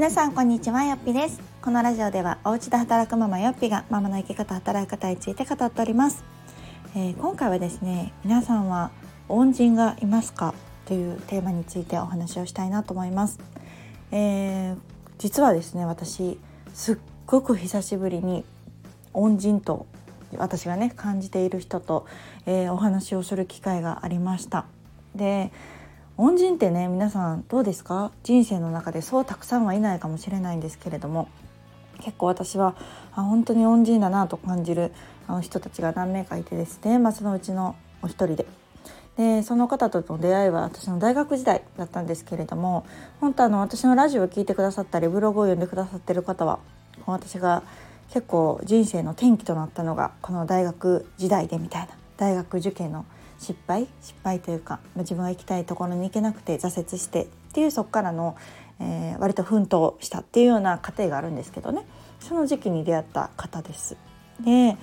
皆さんこんにちはよっぴです。このラジオではお家で働くママよっぴがママの生き方働き方について語っております、えー、今回はですね皆さんは恩人がいますか？というテーマについてお話をしたいなと思います、えー、実はですね私すっごく久しぶりに恩人と私がね感じている人と、えー、お話をする機会がありました。で恩人ってね皆さんどうですか？人生の中でそうたくさんはいないかもしれないんですけれども結構私はあ本当に恩人だなと感じるあの人たちが何名かいてですね、まあ、そのうちのお一人で。でその方との出会いは私の大学時代だったんですけれども本当あの私のラジオを聴いてくださったりブログを読んでくださってる方は私が結構人生の転機となったのがこの大学時代でみたいな大学受験の失敗？失敗というか自分が行きたいところに行けなくて挫折してっていうそこからの、えー、割と奮闘したっていうような過程があるんですけどねその時期に出会った方です。で、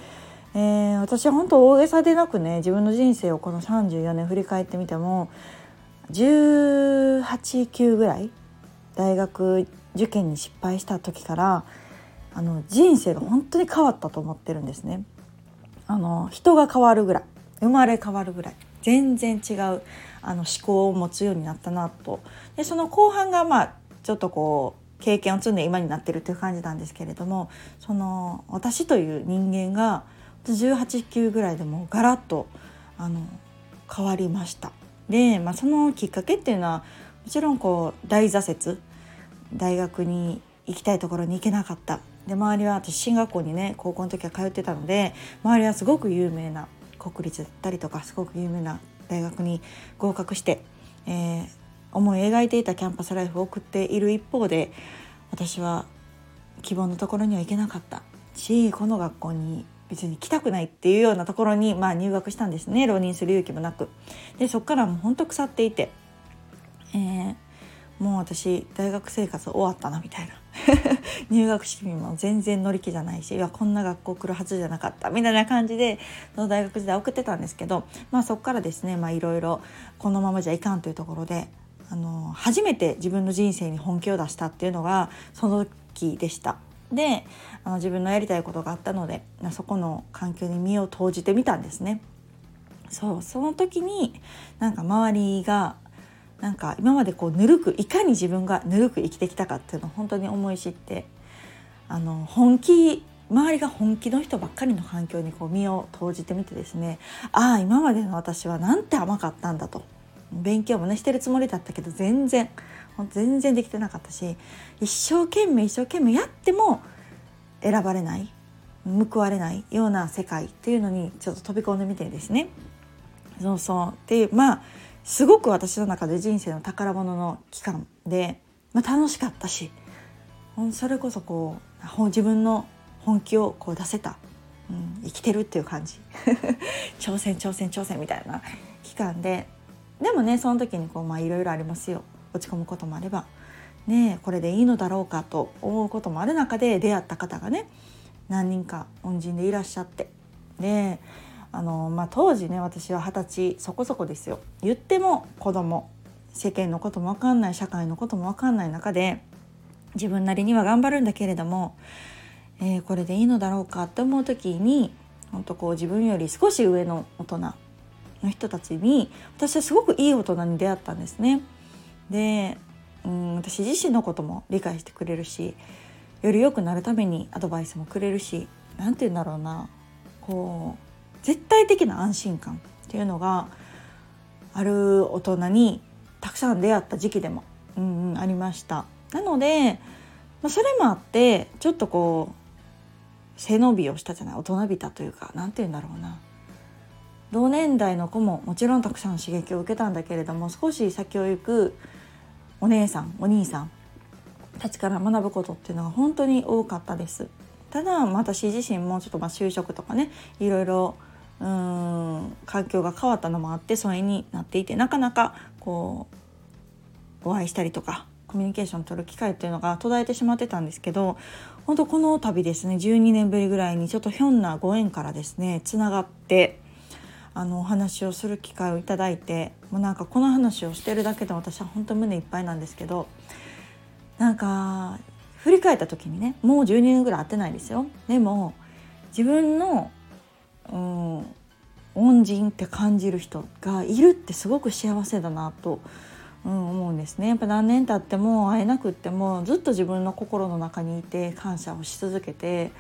えー、私は本当大げさでなくね自分の人生をこの34年振り返ってみても189ぐらい大学受験に失敗した時からあの人生が本当に変わったと思ってるんですね。あの人が変わるぐらい生まれ変わるぐらい。全然違うあの思考を持つようになったなと。でその後半がまあちょっとこう経験を積んで今になってるっていう感じなんですけれどもその私という人間が18級ぐらいでもガラッとあの変わりました。で、まあ、そのきっかけっていうのはもちろんこう大挫折大学に行きたいところに行けなかった。で周りは私進学校にね高校の時は通ってたので周りはすごく有名な国立だったりとかすごく有名な大学に合格して、えー、思い描いていたキャンパスライフを送っている一方で私は希望のところには行けなかったしこの学校に別に来たくないっていうようなところに、まあ、入学したんですね浪人する勇気もなく。でそこからもうほんと腐っていて、えー、もう私大学生活終わったなみたいな 入学式も全然乗り気じゃないしいやこんな学校来るはずじゃなかったみたいな感じでその大学時代送ってたんですけど、まあ、そこからですねいろいろこのままじゃいかんというところであの初めて自分の人生に本気を出したっていうのがその時でした。であの自分のやりたいことがあったのでそこの環境に身を投じてみたんですね。そうその時になんか周りがなんか今までこうぬるくいかに自分がぬるく生きてきたかっていうのを本当に思い知ってあの本気周りが本気の人ばっかりの環境にこう身を投じてみてですねああ今までの私はなんて甘かったんだと。勉強もねしてるつもりだったけど全然全然できてなかったし一生懸命一生懸命やっても選ばれない報われないような世界っていうのにちょっと飛び込んでみてですね。そうそう。っていうまあすごく私の中で人生の宝物の期間で、まあ、楽しかったしそれこそこう自分の本気をこう出せた、うん、生きてるっていう感じ。挑戦挑戦挑戦みたいな期間ででもねその時にこうまあいろいろありますよ。落ち込むこともあればねこれでいいのだろうかと思うこともある中で出会った方がね何人か恩人でいらっしゃってであの、まあ、当時ね私は二十歳そこそこですよ。言っても子供。世間のことも分かんない社会のことも分かんない中で自分なりには頑張るんだけれども、えー、これでいいのだろうかって思う時に本当こう自分より少し上の大人の人たちに私はすごくいい大人に出会ったんですね。でうん私自身のことも理解してくれるしより良くなるためにアドバイスもくれるし何て言うんだろうな。こう絶対的な安心感っていうのがある大人にたくさん出会った時期でも、うんうん、ありました。なので、まあ、それもあってちょっとこう背伸びをしたじゃない大人びたというか何て言うんだろうな同年代の子ももちろんたくさん刺激を受けたんだけれども少し先を行くお姉さんお兄さんたちから学ぶことっていうのが本当に多かったです。ただ私自身もちょっとまあ就職とかねいろいろうん環境が変わったのもあって疎遠になっていてなかなかこうお会いしたりとかコミュニケーション取る機会っていうのが途絶えてしまってたんですけど本当この度ですね12年ぶりぐらいにちょっとひょんなご縁からですねつながってあのお話をする機会をいただいてもうなんかこの話をしてるだけで私は本当胸いっぱいなんですけどなんか振り返った時にねもう12年ぐらい会ってないですよ。でも自分の、うん、恩人って感じる人がいるってすごく幸せだなと、うん、思うんですね。やっぱ何年経っても会えなくってもずっと自分の心の中にいて感謝をし続けて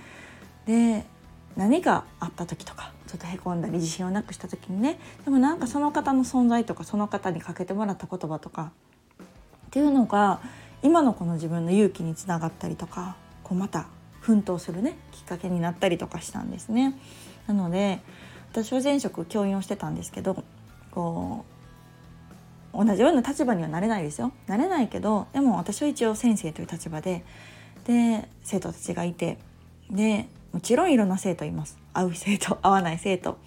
で何かあった時とかちょっとへこんだり自信をなくした時にねでもなんかその方の存在とかその方にかけてもらった言葉とかっていうのが今のこの自分の勇気につながったりとかこうまた奮闘するねきっかけになったりとかしたんですね。なので私は前職教員をしてたんですけどこう同じような立場にはなれないですよ。なれないけどでも私は一応先生という立場でで生徒たちがいてでもちろんいろんな生徒います。合う生徒 合わない生徒。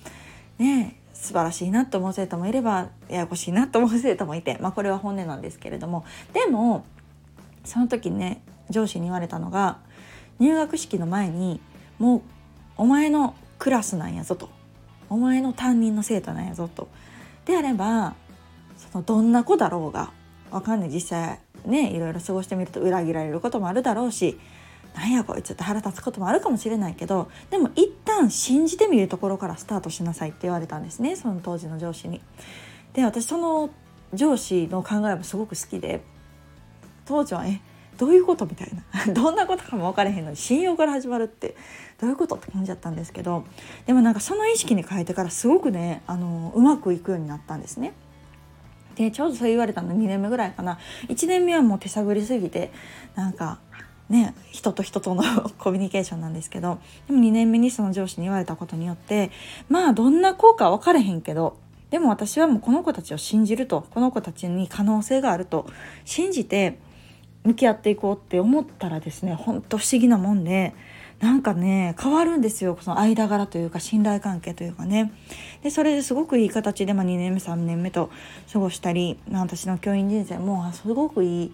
ね素晴らしいなと思う生徒もいればややこしいなと思う生徒もいてまあこれは本音なんですけれども。でもその時ね上司に言われたのが入学式の前にもうお前のクラスなんやぞと。お前の担任の生徒なんやぞと。であればそのどんな子だろうがわかんない。実際ねいろいろ過ごしてみると裏切られることもあるだろうしなんやこいつって腹立つこともあるかもしれないけどでも一旦信じてみるところからスタートしなさいって言われたんですねその当時の上司に。で私その上司の考えもすごく好きで当時はえどういうことみたいな。どんなことかも分からへんのに信用から始まるってどういうことって感じだったんですけど。でもなんかその意識に変えてからすごくねあのうまくいくようになったんですね。でちょうどそう言われたの2年目ぐらいかな。1年目はもう手探りすぎてなんかね人と人との コミュニケーションなんですけど。でも2年目にその上司に言われたことによってまあどんな効果は分かれへんけどでも私はもうこの子たちを信じるとこの子たちに可能性があると信じて向き合っていこうって思ったらですねほんと不思議なもんでなんかね変わるんですよ。その間柄というか信頼関係というかね。でそれですごくいい形で、まあ、2年目3年目と過ごしたり、まあ、私の教員人生もすごくいい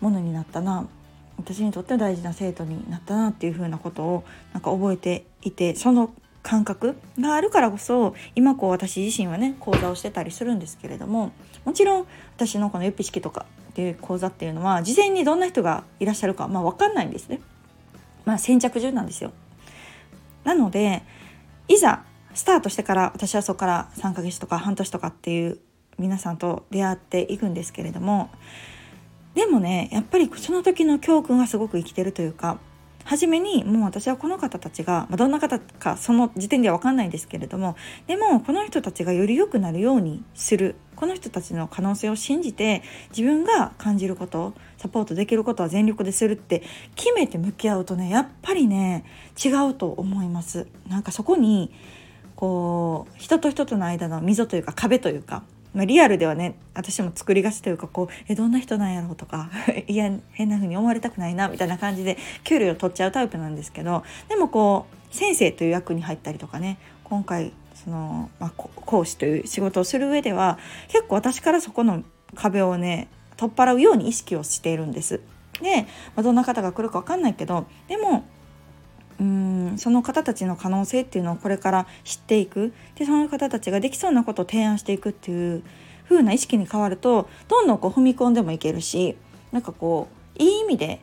ものになったな。私にとっては大事な生徒になったなっていうふうなことをなんか覚えていてその感覚があるからこそ今こう私自身はね講座をしてたりするんですけれどももちろん私のこのゆっぴ式とかっていう講座っていうのは事前にどんな人がいらっしゃるかまあ分かんないんですね。まあ、先着順なんですよ。なのでいざスタートしてから私はそこから3ヶ月とか半年とかっていう皆さんと出会っていくんですけれどもでもねやっぱりその時の教訓がすごく生きてるというか初めにもう私はこの方たちが、まあ、どんな方かその時点では分かんないんですけれどもでもこの人たちがより良くなるようにするこの人たちの可能性を信じて自分が感じることサポートできることは全力でするって決めて向き合うとねやっぱりね違うと思います。なんかそこにこう人と人との間の溝というか壁というかまあ、リアルではね私も作りがちというかこうえどんな人なんやろうとか いや変な風に思われたくないなみたいな感じで給料取っちゃうタイプなんですけどでもこう先生という役に入ったりとかね今回その、まあ、講師という仕事をする上では結構私からそこの壁をね取っ払うように意識をしているんです。で、まあ、どんな方が来るか分かんないけどでもうんその方たちの可能性っていうのをこれから知っていくでその方たちができそうなことを提案していくっていう風な意識に変わるとどんどんこう踏み込んでもいけるしなんかこういい意味で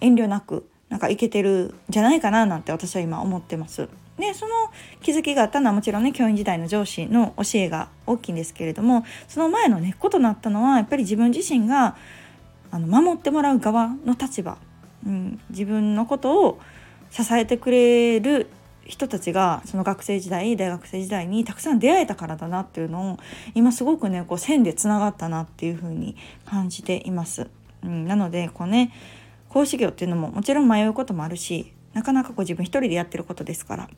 遠慮なくなんかいけてるんじゃないかななんて私は今思ってます。でその気づきがあったのはもちろんね教員時代の上司の教えが大きいんですけれどもその前の根っことなったのはやっぱり自分自身があの守ってもらう側の立場、うん、自分のことを支えてくれる人たちがその学生時代大学生時代にたくさん出会えたからだなっていうのを今すごくねこう線でつながったなっていう風に感じています。うん、なのでこうね講師業っていうのももちろん迷うこともあるしなかなかこう自分一人でやってることですから。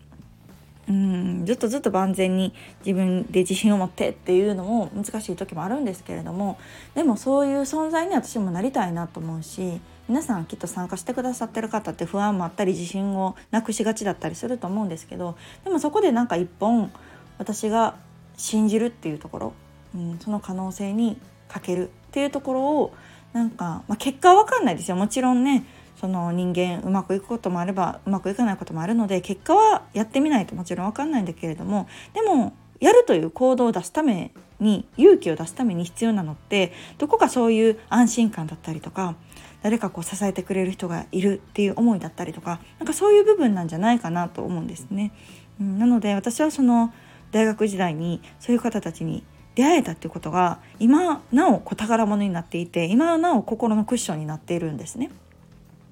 うんずっとずっと万全に自分で自信を持ってっていうのも難しい時もあるんですけれどもでもそういう存在に私もなりたいなと思うし皆さんきっと参加してくださってる方って不安もあったり自信をなくしがちだったりすると思うんですけどでもそこでなんか一本私が信じるっていうところ、うん、その可能性にかけるっていうところをなんか、まあ、結果は分かんないですよ。もちろんねその人間うまくいくこともあればうまくいかないこともあるので結果はやってみないともちろん分かんないんだけれどもでもやるという行動を出すために勇気を出すために必要なのってどこかそういう安心感だったりとか誰かこう支えてくれる人がいるっていう思いだったりとかなんかそういう部分なんじゃないかなと思うんですね。なので私はその大学時代にそういう方たちに出会えたっていうことが今なお宝物になっていて今なお心のクッションになっているんですね。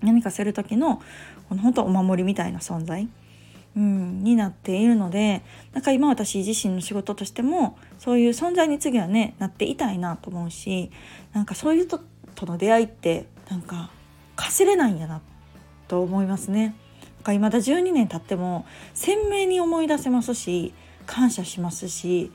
何かする時のこの本当お守りみたいな存在、うん、になっているのでなんか今私自身の仕事としてもそういう存在に次はねなっていたいなと思うしなんかそういう人との出会いってなんかかすれないんやなと思いますね。なんか未だ12年経っても鮮明に思い出せますし感謝しますし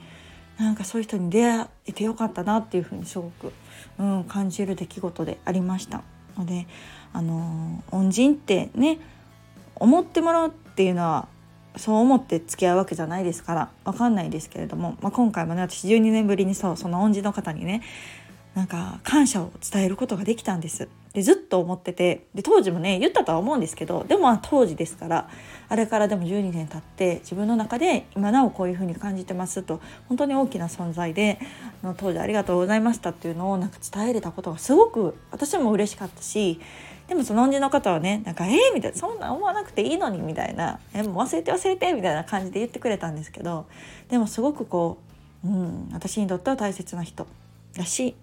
なんかそういう人に出会えてよかったなっていうふうにすごく、うん、感じる出来事でありましたのであの恩人ってね思ってもらうっていうのはそう思って付き合うわけじゃないですから分かんないですけれども、まあ、今回もね私12年ぶりにそうその恩人の方にねなんか感謝を伝えることができたんです。でずっと思っててで当時もね言ったとは思うんですけどでも当時ですからあれからでも12年経って自分の中で今なおこういうふうに感じてますと本当に大きな存在での当時ありがとうございましたっていうのをなんか伝えれたことがすごく私も嬉しかったしでもその恩人の方はねなんか「えー?」みたいな「そんな思わなくていいのに」みたいな「えもう忘れて忘れて」みたいな感じで言ってくれたんですけどでもすごくこう、うん、私にとっては大切な人だし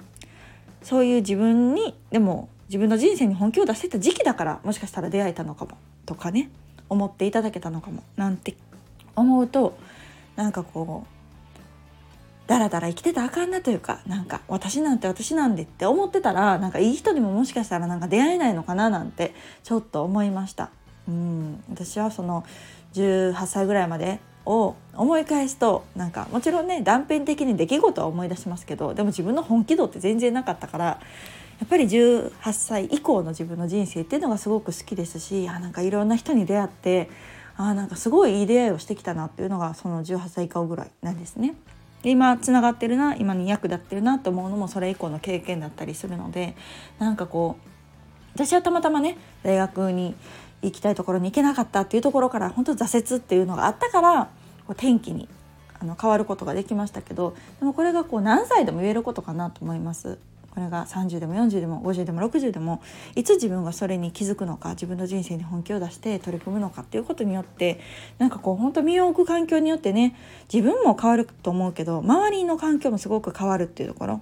そういう自分にでも自分の人生に本気を出せた時期だからもしかしたら出会えたのかもとかね思っていただけたのかもなんて思うとなんかこうだらだら生きてたあかんなというかなんか私なんて私なんでって思ってたらなんかいい人にももしかしたらなんか出会えないのかななんてちょっと思いました。うん私はその18歳ぐらいまでを思い返すとなんかもちろんね断片的に出来事は思い出しますけどでも自分の本気度って全然なかったからやっぱり18歳以降の自分の人生っていうのがすごく好きですしあなんかいろんな人に出会ってあなんかすごいいい出会いをしてきたなっていうのがその18歳以下ぐらいなんですね。で今つながってるな今に役立ってるなと思うのもそれ以降の経験だったりするのでなんかこう私はたまたまね大学に行きたいところに行けなかったっていうところから本当挫折っていうのがあったからこう転機にあの変わることができましたけどでもこれがこう何歳でも言えることかなと思います。これが30でも40でも50でも60でもいつ自分がそれに気づくのか自分の人生に本気を出して取り組むのかっていうことによってなんかこう本当身を置く環境によってね自分も変わると思うけど周りの環境もすごく変わるっていうところ。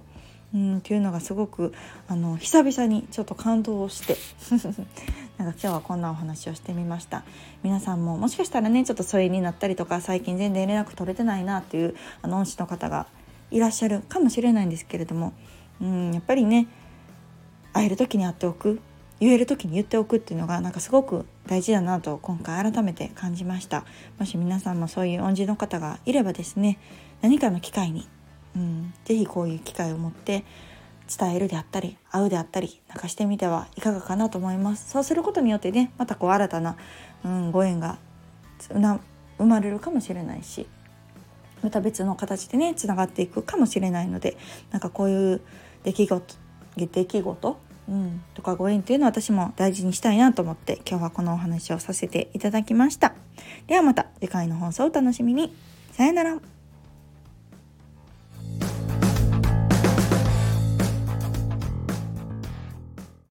うんっていうのがすごくあの久々にちょっと感動して なんか今日はこんなお話をしてみました皆さんももしかしたらねちょっと疎遠になったりとか最近全然連絡取れてないなっていうあの恩師の方がいらっしゃるかもしれないんですけれどもうんやっぱりね会える時に会っておく言える時に言っておくっていうのがなんかすごく大事だなと今回改めて感じました。もし皆さんもそういう恩人の方がいればですね何かの機会にうん、ぜひこういう機会を持って伝えるであったり会うであったりなんかしてみてはいかがかなと思います。そうすることによってねまたこう新たな、うん、ご縁が生まれるかもしれないしまた別の形でねつながっていくかもしれないのでなんかこういう出来事出来事、うん、とかご縁っていうのは私も大事にしたいなと思って今日はこのお話をさせていただきました。ではまた次回の放送をお楽しみに。さよなら。